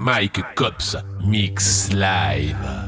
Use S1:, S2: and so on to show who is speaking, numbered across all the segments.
S1: Mike Cops Mix Live.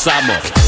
S2: summer.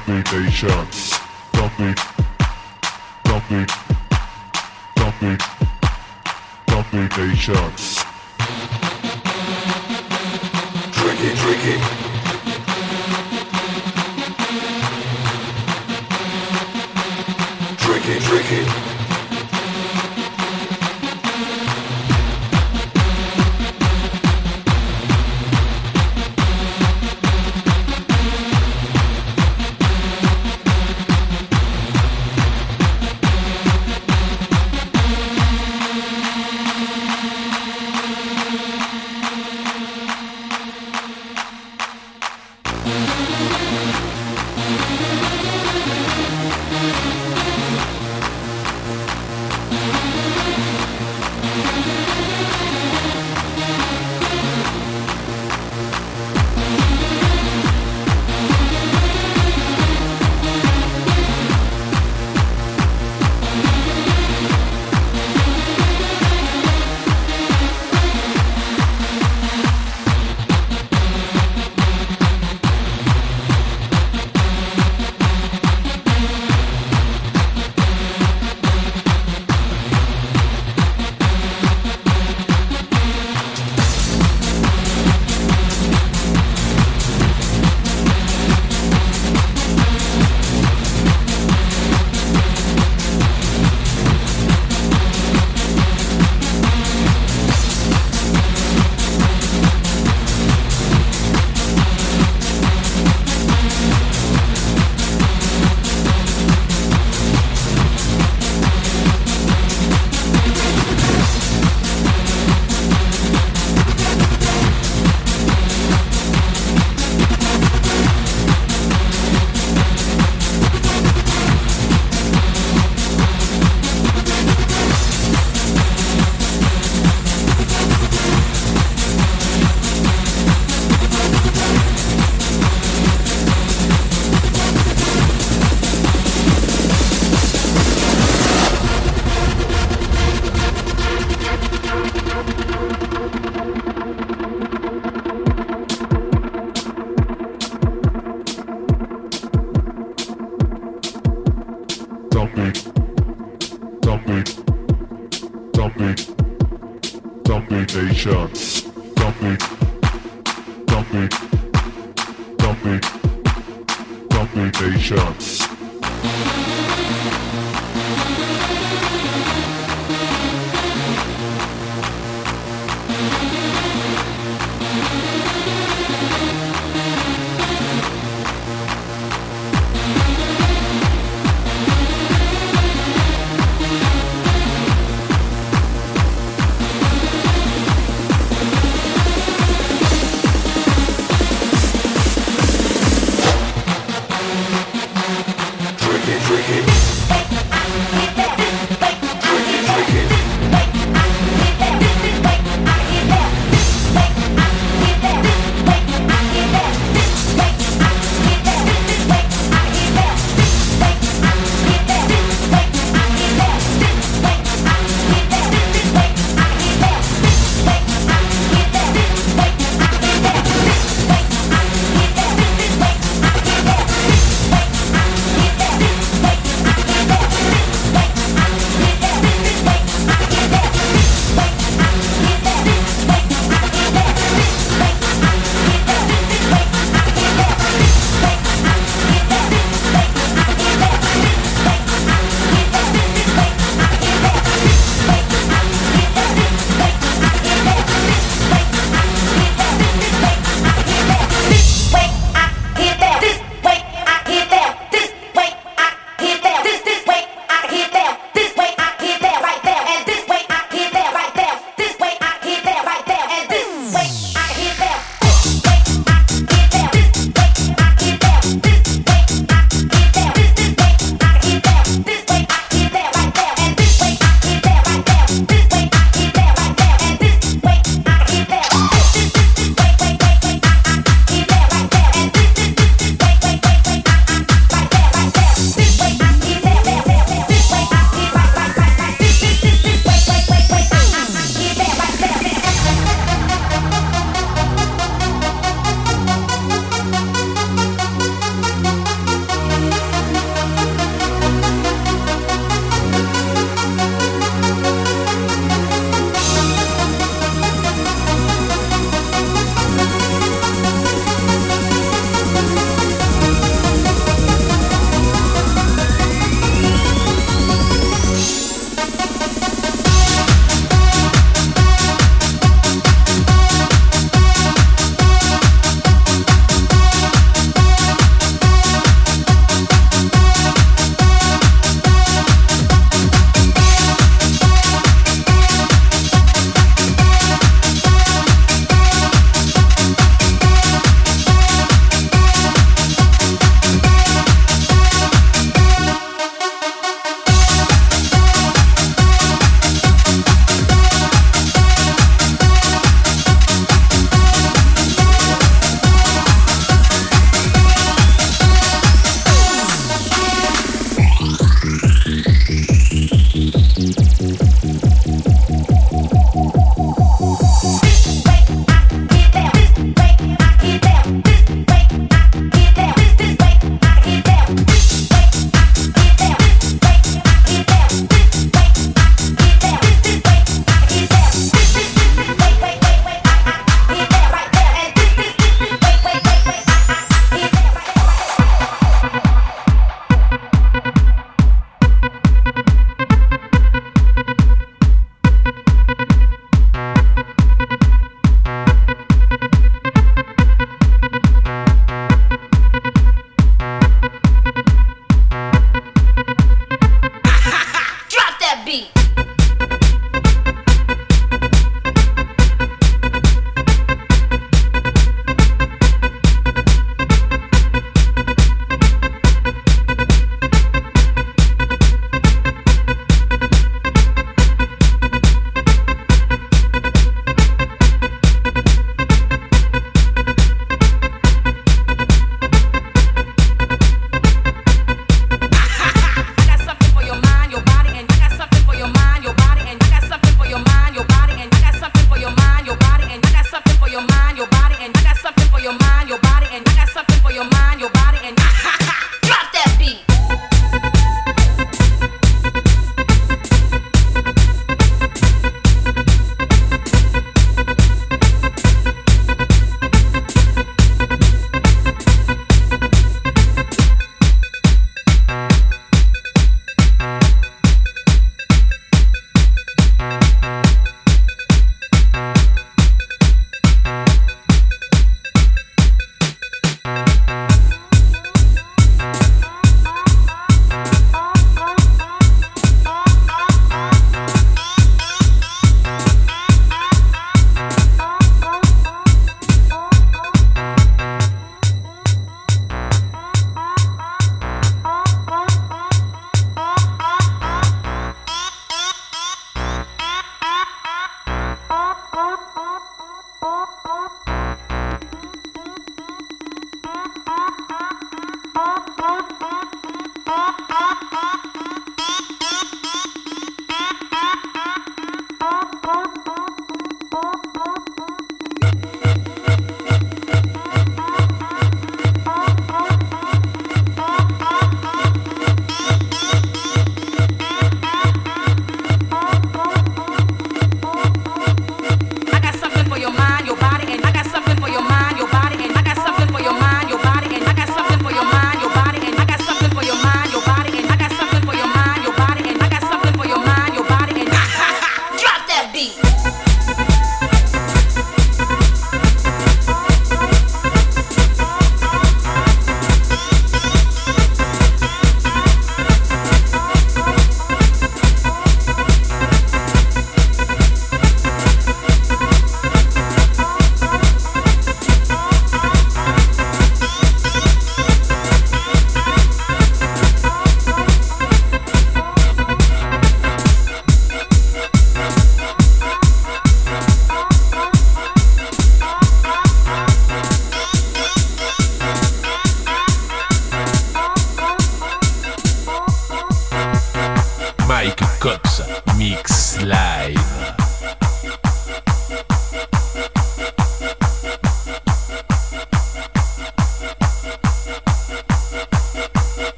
S3: Domination. Domin. Domin. Domin.
S4: Domination. Tricky, tricky. Tricky, tricky.